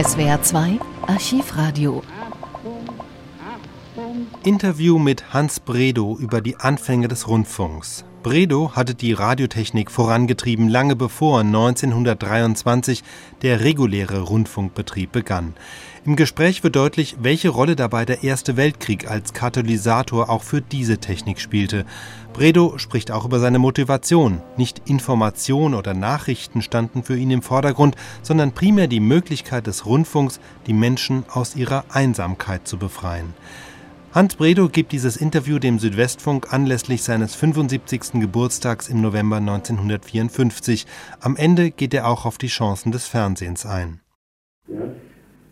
SWR 2 Archivradio. Interview mit Hans Bredow über die Anfänge des Rundfunks. Bredow hatte die Radiotechnik vorangetrieben, lange bevor 1923 der reguläre Rundfunkbetrieb begann. Im Gespräch wird deutlich, welche Rolle dabei der Erste Weltkrieg als Katalysator auch für diese Technik spielte. Bredow spricht auch über seine Motivation. Nicht Information oder Nachrichten standen für ihn im Vordergrund, sondern primär die Möglichkeit des Rundfunks, die Menschen aus ihrer Einsamkeit zu befreien. Hans Bredow gibt dieses Interview dem Südwestfunk anlässlich seines 75. Geburtstags im November 1954. Am Ende geht er auch auf die Chancen des Fernsehens ein.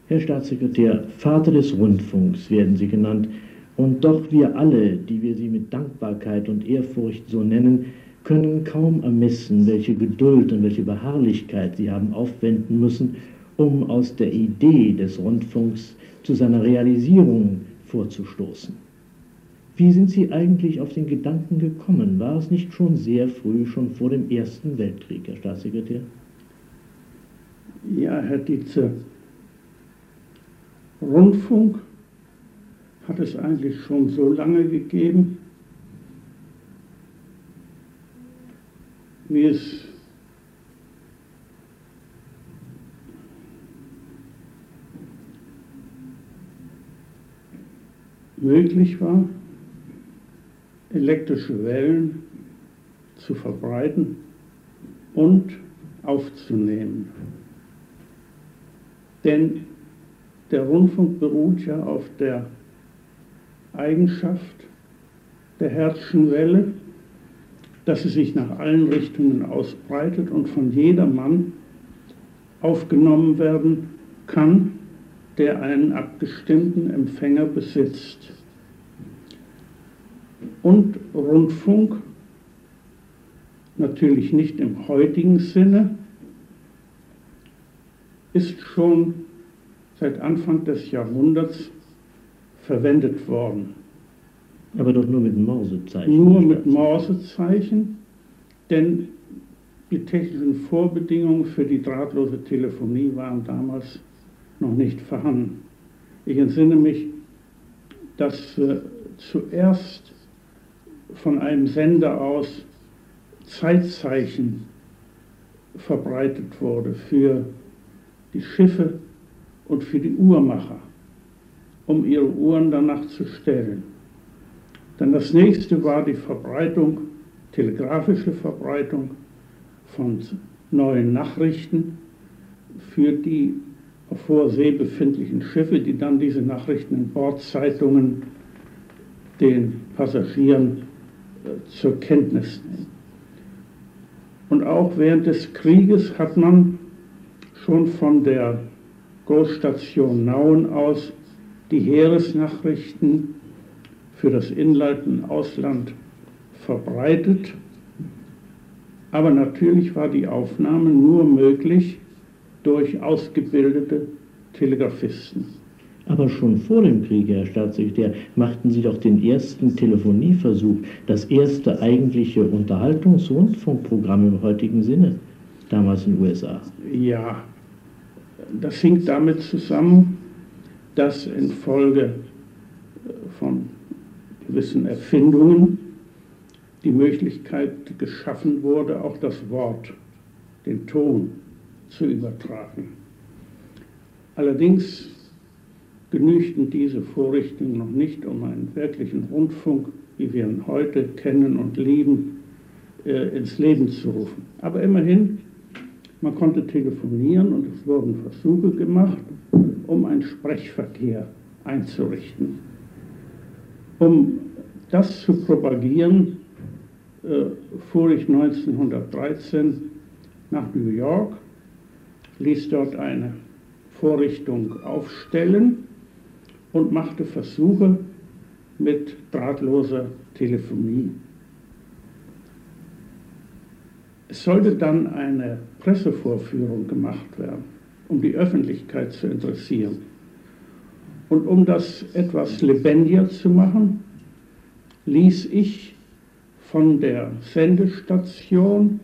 Herr Staatssekretär, Vater des Rundfunks werden Sie genannt. Und doch wir alle, die wir Sie mit Dankbarkeit und Ehrfurcht so nennen, können kaum ermessen, welche Geduld und welche Beharrlichkeit Sie haben aufwenden müssen, um aus der Idee des Rundfunks zu seiner Realisierung vorzustoßen. Wie sind Sie eigentlich auf den Gedanken gekommen? War es nicht schon sehr früh, schon vor dem Ersten Weltkrieg, Herr Staatssekretär? Ja, Herr Dietze, Rundfunk hat es eigentlich schon so lange gegeben, wie es möglich war, elektrische Wellen zu verbreiten und aufzunehmen. Denn der Rundfunk beruht ja auf der Eigenschaft der Herzschen Welle, dass sie sich nach allen Richtungen ausbreitet und von jedermann aufgenommen werden kann, der einen abgestimmten Empfänger besitzt. Und Rundfunk, natürlich nicht im heutigen Sinne, ist schon seit Anfang des Jahrhunderts verwendet worden. Aber doch nur mit Morsezeichen. Nur mit Morsezeichen, denn die technischen Vorbedingungen für die drahtlose Telefonie waren damals noch nicht vorhanden. Ich entsinne mich, dass äh, zuerst von einem Sender aus Zeitzeichen verbreitet wurde für die Schiffe und für die Uhrmacher, um ihre Uhren danach zu stellen. Dann das nächste war die Verbreitung, telegrafische Verbreitung von neuen Nachrichten für die auf hoher See befindlichen Schiffe, die dann diese Nachrichten in Bordzeitungen den Passagieren äh, zur Kenntnis nehmen. Und auch während des Krieges hat man schon von der Großstation Nauen aus die Heeresnachrichten für das Inland und Ausland verbreitet. Aber natürlich war die Aufnahme nur möglich durch ausgebildete Telegrafisten. Aber schon vor dem Krieg, Herr Staatssekretär, machten Sie doch den ersten Telefonieversuch, das erste eigentliche Unterhaltungsrundfunkprogramm im heutigen Sinne, damals in den USA. Ja, das hing damit zusammen, dass infolge äh, von gewissen Erfindungen die Möglichkeit geschaffen wurde, auch das Wort, den Ton zu übertragen. Allerdings genügten diese Vorrichtungen noch nicht, um einen wirklichen Rundfunk, wie wir ihn heute kennen und lieben, äh, ins Leben zu rufen. Aber immerhin, man konnte telefonieren und es wurden Versuche gemacht, um einen Sprechverkehr einzurichten. Um das zu propagieren, äh, fuhr ich 1913 nach New York ließ dort eine Vorrichtung aufstellen und machte Versuche mit drahtloser Telefonie. Es sollte dann eine Pressevorführung gemacht werden, um die Öffentlichkeit zu interessieren. Und um das etwas lebendiger zu machen, ließ ich von der Sendestation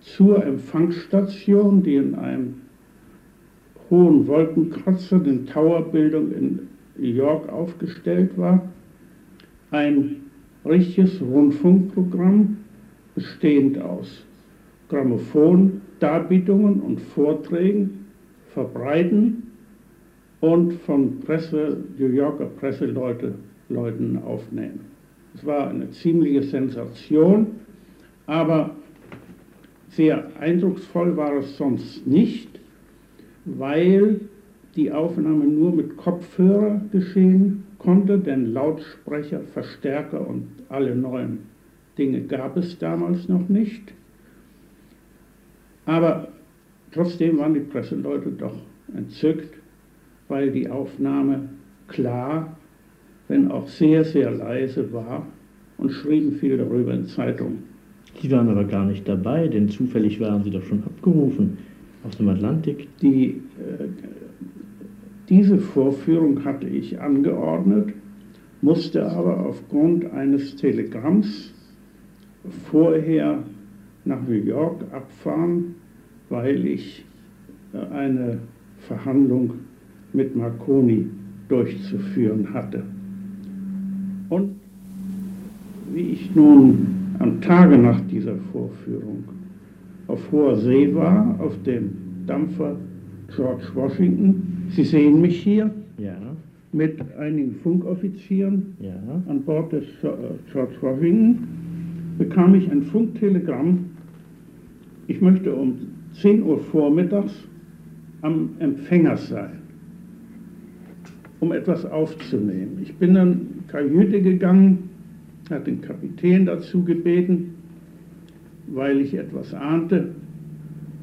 zur Empfangsstation, die in einem hohen Wolkenkratzer, den Towerbildung in New York aufgestellt war, ein richtiges Rundfunkprogramm bestehend aus Grammophon, Darbietungen und Vorträgen verbreiten und von Presse, New Yorker Presseleute Leuten aufnehmen. Es war eine ziemliche Sensation, aber sehr eindrucksvoll war es sonst nicht, weil die Aufnahme nur mit Kopfhörer geschehen konnte, denn Lautsprecher, Verstärker und alle neuen Dinge gab es damals noch nicht. Aber trotzdem waren die Presseleute doch entzückt, weil die Aufnahme klar, wenn auch sehr, sehr leise war und schrieben viel darüber in Zeitungen. Sie waren aber gar nicht dabei, denn zufällig waren Sie doch schon abgerufen aus dem Atlantik. Die, äh, diese Vorführung hatte ich angeordnet, musste aber aufgrund eines Telegramms vorher nach New York abfahren, weil ich äh, eine Verhandlung mit Marconi durchzuführen hatte. Und wie ich nun am Tage nach dieser Vorführung auf hoher See war, auf dem Dampfer George Washington, Sie sehen mich hier, Ja, mit einigen Funkoffizieren ja. an Bord des äh, George Washington bekam ich ein Funktelegramm, ich möchte um 10 Uhr vormittags am Empfänger sein, um etwas aufzunehmen. Ich bin dann Kajüte gegangen, hat den Kapitän dazu gebeten, weil ich etwas ahnte,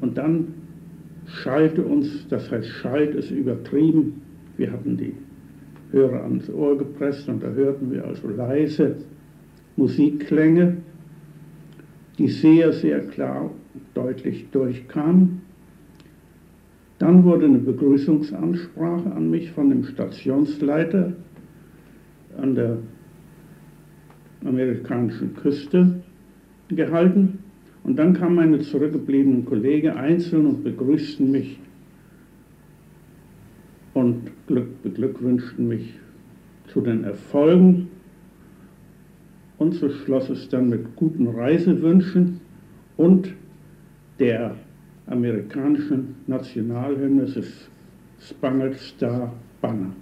und dann schallte uns, das heißt Schalt ist übertrieben, wir hatten die Hörer ans Ohr gepresst und da hörten wir also leise Musikklänge, die sehr, sehr klar und deutlich durchkamen. Dann wurde eine Begrüßungsansprache an mich von dem Stationsleiter an der amerikanischen Küste gehalten. Und dann kamen meine zurückgebliebenen Kollegen einzeln und begrüßten mich und Glück, beglückwünschten mich zu den Erfolgen. Und so schloss es dann mit guten Reisewünschen und der amerikanischen Nationalhymne des Spangled Star Banner.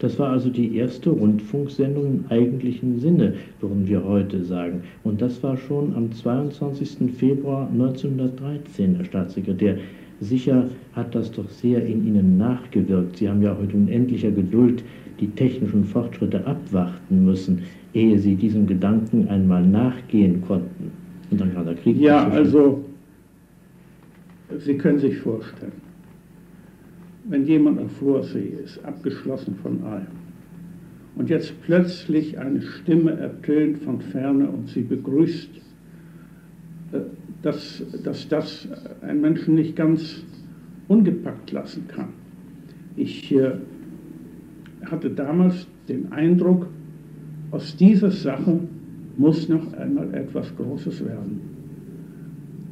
Das war also die erste Rundfunksendung im eigentlichen Sinne, würden wir heute sagen. Und das war schon am 22. Februar 1913, Herr Staatssekretär. Sicher hat das doch sehr in Ihnen nachgewirkt. Sie haben ja heute unendlicher Geduld die technischen Fortschritte abwarten müssen, ehe Sie diesem Gedanken einmal nachgehen konnten. Und dann kam der Krieg. Ja, also Sie können sich vorstellen, wenn jemand auf Vorsee ist, abgeschlossen von allem, und jetzt plötzlich eine Stimme ertönt von ferne und sie begrüßt, äh, dass, dass das einen Menschen nicht ganz ungepackt lassen kann. Ich äh, hatte damals den Eindruck, aus dieser Sache muss noch einmal etwas Großes werden.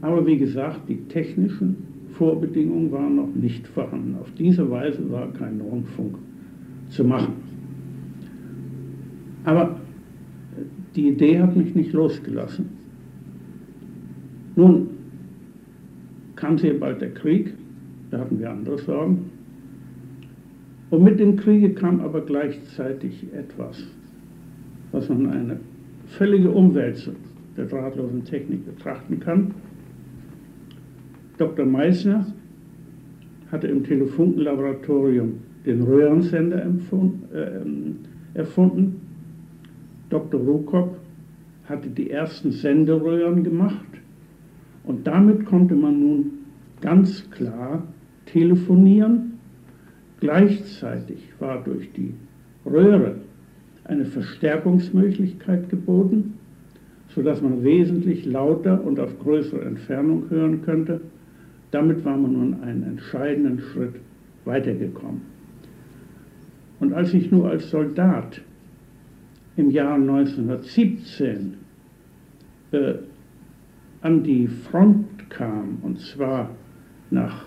Aber wie gesagt, die technischen Vorbedingungen waren noch nicht vorhanden. Auf diese Weise war kein Rundfunk zu machen. Aber die Idee hat mich nicht losgelassen. Nun kam sehr bald der Krieg, da hatten wir andere Sorgen. Und mit dem Kriege kam aber gleichzeitig etwas, was man eine völlige Umwälzung der drahtlosen Technik betrachten kann. Dr. Meissner hatte im Telefunkenlaboratorium den Röhrensender äh, erfunden. Dr. Rukop hatte die ersten Senderöhren gemacht und damit konnte man nun ganz klar telefonieren. Gleichzeitig war durch die Röhre eine Verstärkungsmöglichkeit geboten, sodass man wesentlich lauter und auf größere Entfernung hören könnte. Damit war man nun einen entscheidenden Schritt weitergekommen. Und als ich nur als Soldat im Jahr 1917 äh, an die Front kam, und zwar nach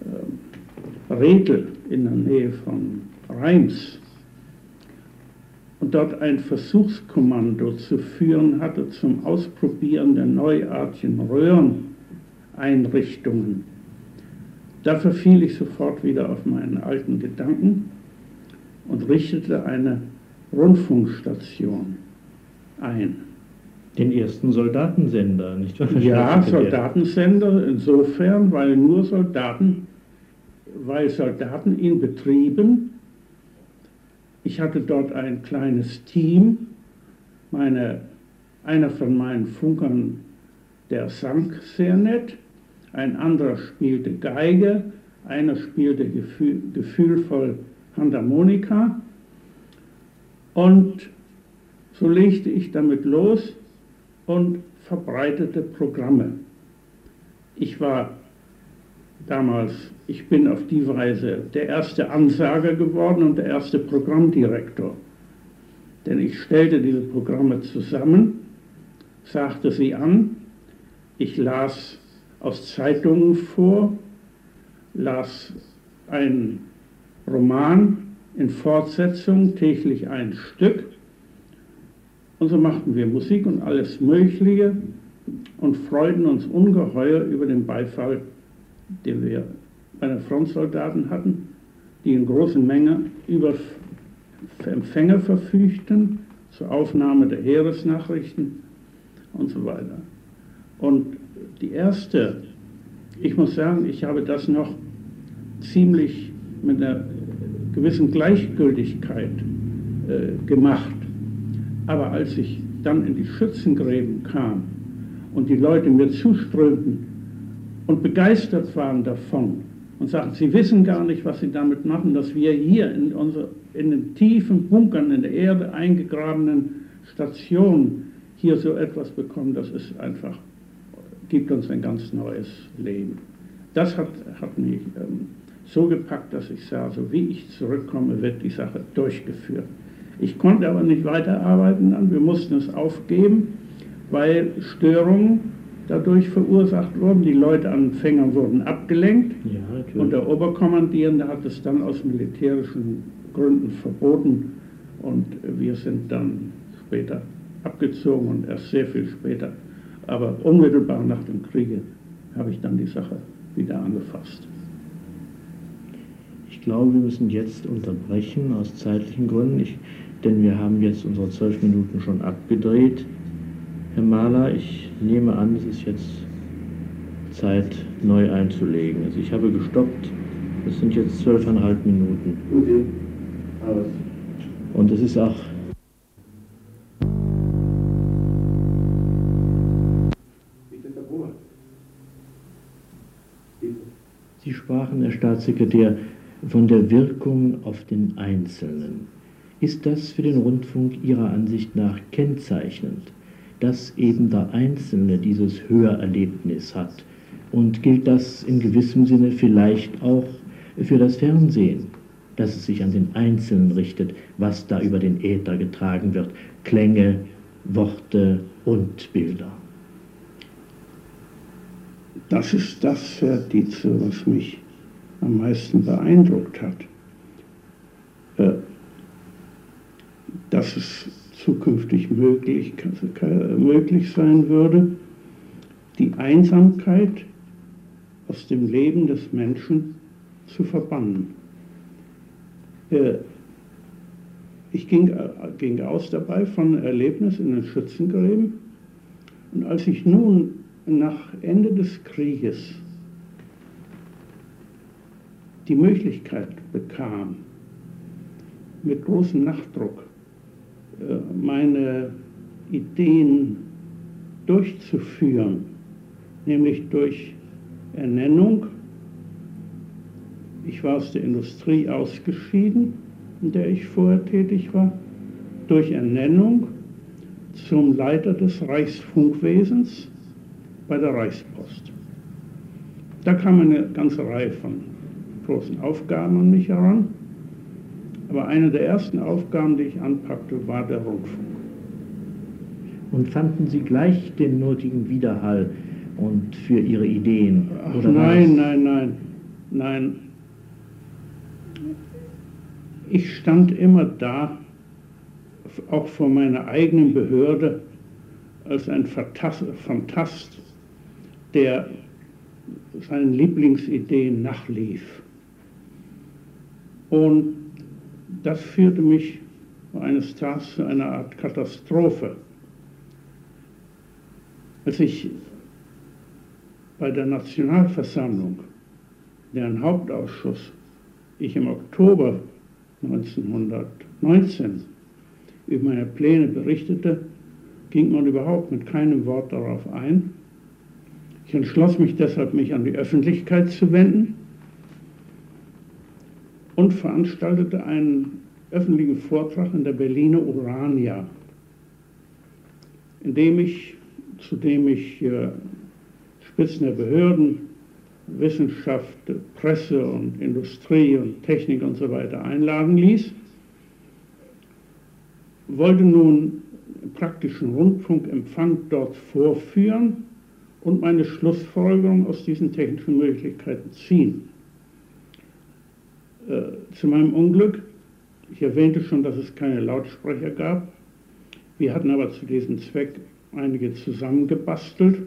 äh, Redel in der Nähe von Reims und dort ein Versuchskommando zu führen hatte zum Ausprobieren der neuartigen Röhreneinrichtungen. Da verfiel ich sofort wieder auf meinen alten Gedanken und richtete eine Rundfunkstation ein. Den ersten Soldatensender, nicht wahr? Ja, Soldatensender insofern, weil nur Soldaten, weil Soldaten ihn betrieben. Ich hatte dort ein kleines Team. Meine, einer von meinen Funkern, der sang sehr nett, ein anderer spielte Geige, einer spielte gefühl, gefühlvoll Handharmonika. Und so legte ich damit los und verbreitete Programme. Ich war damals, ich bin auf die Weise der erste Ansager geworden und der erste Programmdirektor. Denn ich stellte diese Programme zusammen, sagte sie an, ich las aus Zeitungen vor, las einen Roman in Fortsetzung, täglich ein Stück und so machten wir Musik und alles Mögliche und freuten uns ungeheuer über den Beifall, den wir bei den Frontsoldaten hatten, die in großen Menge über Empfänger verfügten zur Aufnahme der Heeresnachrichten und so weiter. Und die erste, ich muss sagen, ich habe das noch ziemlich mit einer gewissen Gleichgültigkeit äh, gemacht. Aber als ich dann in die Schützengräben kam und die Leute mir zuströmten und begeistert waren davon und sagten, sie wissen gar nicht, was sie damit machen, dass wir hier in, unsere, in den tiefen Bunkern in der Erde eingegrabenen Stationen hier so etwas bekommen, das ist einfach, gibt uns ein ganz neues Leben. Das hat, hat mich ähm, so gepackt, dass ich sah, so wie ich zurückkomme, wird die Sache durchgeführt. Ich konnte aber nicht weiterarbeiten. Wir mussten es aufgeben, weil Störungen dadurch verursacht wurden. Die Leute an Fängern wurden abgelenkt. Ja, und der Oberkommandierende hat es dann aus militärischen Gründen verboten. Und wir sind dann später abgezogen und erst sehr viel später. Aber unmittelbar nach dem Kriege habe ich dann die Sache wieder angefasst. Ich glaube, wir müssen jetzt unterbrechen aus zeitlichen Gründen. Ich denn wir haben jetzt unsere zwölf Minuten schon abgedreht. Herr Mahler, ich nehme an, es ist jetzt Zeit, neu einzulegen. Also ich habe gestoppt, es sind jetzt zwölfeinhalb Minuten. Und es ist auch Sie sprachen, Herr Staatssekretär, von der Wirkung auf den Einzelnen ist das für den Rundfunk Ihrer Ansicht nach kennzeichnend, dass eben der Einzelne dieses Hörerlebnis hat? Und gilt das in gewissem Sinne vielleicht auch für das Fernsehen, dass es sich an den Einzelnen richtet, was da über den Äther getragen wird, Klänge, Worte und Bilder? Das ist das, Verdize, was mich am meisten beeindruckt hat. Dass es zukünftig möglich, möglich sein würde, die Einsamkeit aus dem Leben des Menschen zu verbannen. Äh, ich ging, ging aus dabei von Erlebnis in den Schützengräben und als ich nun nach Ende des Krieges die Möglichkeit bekam, mit großem Nachdruck meine Ideen durchzuführen, nämlich durch Ernennung. Ich war aus der Industrie ausgeschieden, in der ich vorher tätig war, durch Ernennung zum Leiter des Reichsfunkwesens bei der Reichspost. Da kam eine ganze Reihe von großen Aufgaben an mich heran. Aber eine der ersten Aufgaben, die ich anpackte, war der Rundfunk. Und fanden Sie gleich den nötigen Widerhall und für Ihre Ideen? Ach, nein, nein, nein, nein. ich stand immer da, auch vor meiner eigenen Behörde, als ein Fantast, der seinen Lieblingsideen nachlief. Und das führte mich eines Tages zu einer Art Katastrophe. Als ich bei der Nationalversammlung, deren Hauptausschuss ich im Oktober 1919 über meine Pläne berichtete, ging man überhaupt mit keinem Wort darauf ein. Ich entschloss mich deshalb, mich an die Öffentlichkeit zu wenden und veranstaltete einen öffentlichen Vortrag in der Berliner Urania, in dem ich, zu dem ich äh, Spitzen der Behörden, Wissenschaft, Presse und Industrie und Technik und so weiter einladen ließ, wollte nun praktischen Rundfunkempfang dort vorführen und meine Schlussfolgerung aus diesen technischen Möglichkeiten ziehen. Äh, zu meinem Unglück, ich erwähnte schon, dass es keine Lautsprecher gab. Wir hatten aber zu diesem Zweck einige zusammengebastelt.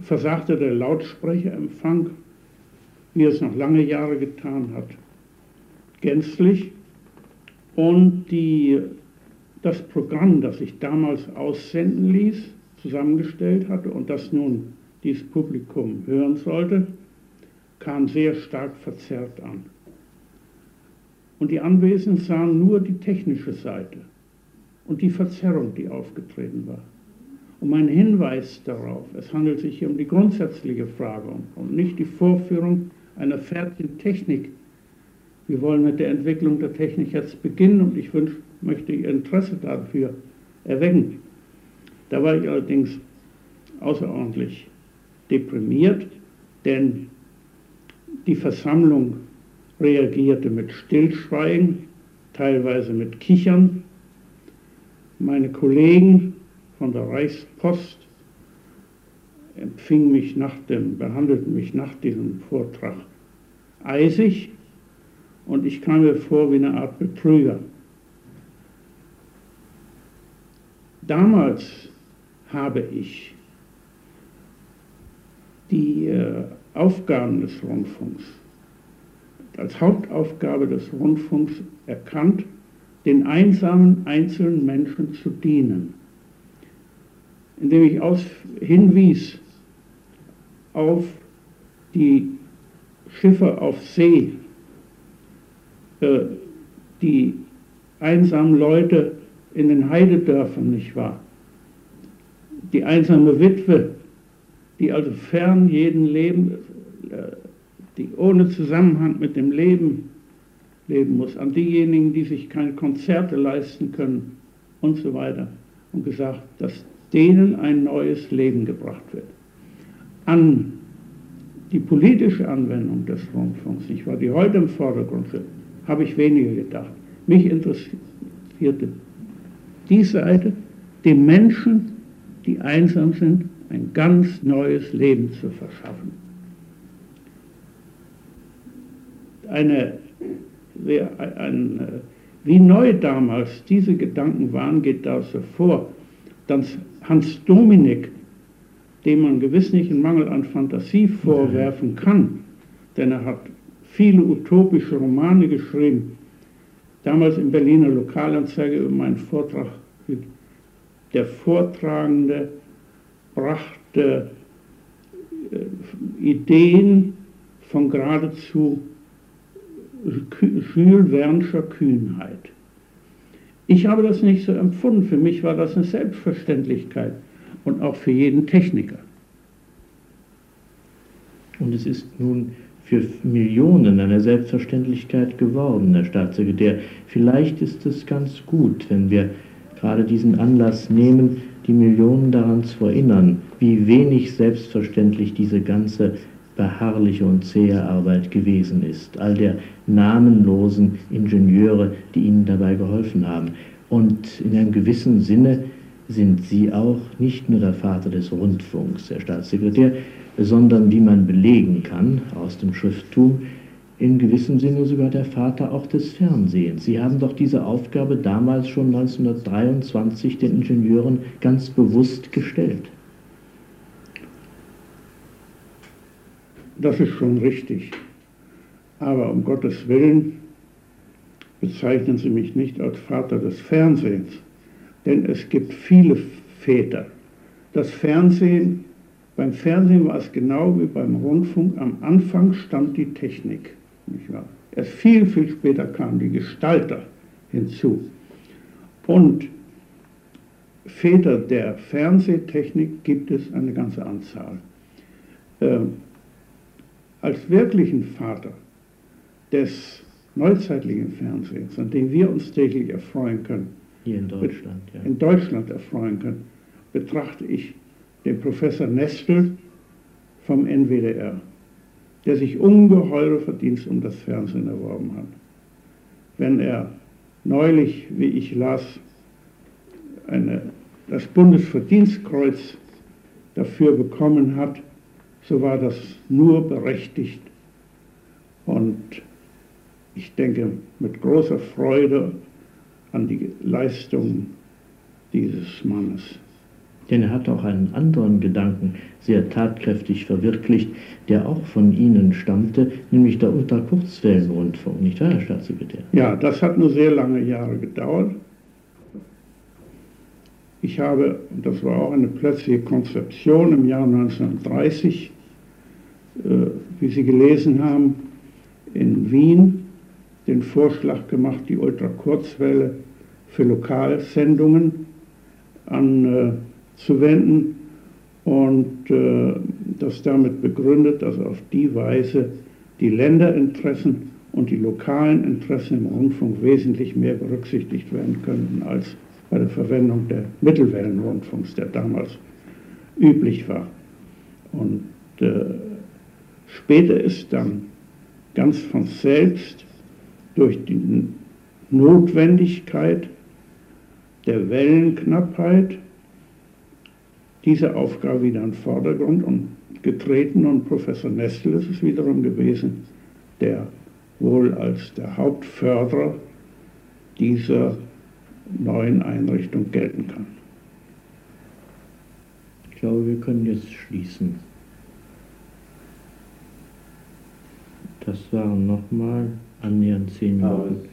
Versagte der Lautsprecherempfang, wie es noch lange Jahre getan hat, gänzlich. Und die, das Programm, das ich damals aussenden ließ, zusammengestellt hatte und das nun dieses Publikum hören sollte, kam sehr stark verzerrt an. Und die Anwesenden sahen nur die technische Seite und die Verzerrung, die aufgetreten war. Und mein Hinweis darauf, es handelt sich hier um die grundsätzliche Frage und nicht die Vorführung einer fertigen Technik. Wir wollen mit der Entwicklung der Technik jetzt beginnen und ich wünsch, möchte Ihr Interesse dafür erwecken. Da war ich allerdings außerordentlich deprimiert, denn die Versammlung reagierte mit Stillschweigen, teilweise mit Kichern. Meine Kollegen von der Reichspost empfingen mich nach dem, behandelten mich nach diesem Vortrag eisig und ich kam mir vor wie eine Art Betrüger. Damals habe ich die äh, Aufgaben des Rundfunks als Hauptaufgabe des Rundfunks erkannt, den einsamen einzelnen Menschen zu dienen, indem ich aus, hinwies auf die Schiffe auf See, äh, die einsamen Leute in den Heidedörfern, nicht wahr? Die einsame Witwe, die also fern jeden Leben, die ohne Zusammenhang mit dem Leben leben muss, an diejenigen, die sich keine Konzerte leisten können und so weiter. Und gesagt, dass denen ein neues Leben gebracht wird. An die politische Anwendung des Rundfunks, nicht wahr, die heute im Vordergrund steht, habe ich weniger gedacht. Mich interessierte die Seite, den Menschen, die einsam sind, ein ganz neues Leben zu verschaffen. Eine, ein, wie neu damals diese Gedanken waren, geht daraus hervor, dass Hans Dominik, dem man gewiss nicht einen Mangel an Fantasie vorwerfen kann, denn er hat viele utopische Romane geschrieben, damals im Berliner Lokalanzeige über meinen Vortrag, der Vortragende brachte äh, Ideen von geradezu Jules Kühnheit. Ich habe das nicht so empfunden. Für mich war das eine Selbstverständlichkeit und auch für jeden Techniker. Und es ist nun für Millionen eine Selbstverständlichkeit geworden, Herr Staatssekretär. Vielleicht ist es ganz gut, wenn wir gerade diesen Anlass nehmen, die Millionen daran zu erinnern, wie wenig selbstverständlich diese ganze beharrliche und zähe Arbeit gewesen ist. All der namenlosen Ingenieure, die ihnen dabei geholfen haben. Und in einem gewissen Sinne sind Sie auch nicht nur der Vater des Rundfunks, Herr Staatssekretär, sondern wie man belegen kann aus dem Schrifttum, in gewissem Sinne sogar der Vater auch des Fernsehens. Sie haben doch diese Aufgabe damals schon 1923 den Ingenieuren ganz bewusst gestellt. Das ist schon richtig. Aber um Gottes Willen bezeichnen Sie mich nicht als Vater des Fernsehens, denn es gibt viele Väter. Das Fernsehen, beim Fernsehen war es genau wie beim Rundfunk, am Anfang stand die Technik. Nicht wahr? Erst viel, viel später kamen die Gestalter hinzu. Und Väter der Fernsehtechnik gibt es eine ganze Anzahl. Ähm, als wirklichen Vater des neuzeitlichen Fernsehens, an dem wir uns täglich erfreuen können, hier in Deutschland, ja. in Deutschland erfreuen können, betrachte ich den Professor Nestel vom NWDR der sich ungeheure Verdienste um das Fernsehen erworben hat. Wenn er neulich, wie ich las, eine, das Bundesverdienstkreuz dafür bekommen hat, so war das nur berechtigt. Und ich denke mit großer Freude an die Leistungen dieses Mannes. Denn er hat auch einen anderen Gedanken sehr tatkräftig verwirklicht, der auch von Ihnen stammte, nämlich der Ultrakurzwellenrundfunk, nicht wahr, Herr Staatssekretär? Ja, das hat nur sehr lange Jahre gedauert. Ich habe, und das war auch eine plötzliche Konzeption im Jahr 1930, äh, wie Sie gelesen haben, in Wien den Vorschlag gemacht, die Ultrakurzwelle für Lokalsendungen an äh, zu wenden und äh, das damit begründet, dass auf die Weise die Länderinteressen und die lokalen Interessen im Rundfunk wesentlich mehr berücksichtigt werden könnten als bei der Verwendung der Mittelwellenrundfunks, der damals üblich war. Und äh, später ist dann ganz von selbst durch die Notwendigkeit der Wellenknappheit diese Aufgabe wieder in den Vordergrund und getreten und Professor Nestel ist es wiederum gewesen, der wohl als der Hauptförderer dieser neuen Einrichtung gelten kann. Ich glaube, wir können jetzt schließen. Das waren nochmal annähernd zehn Minuten.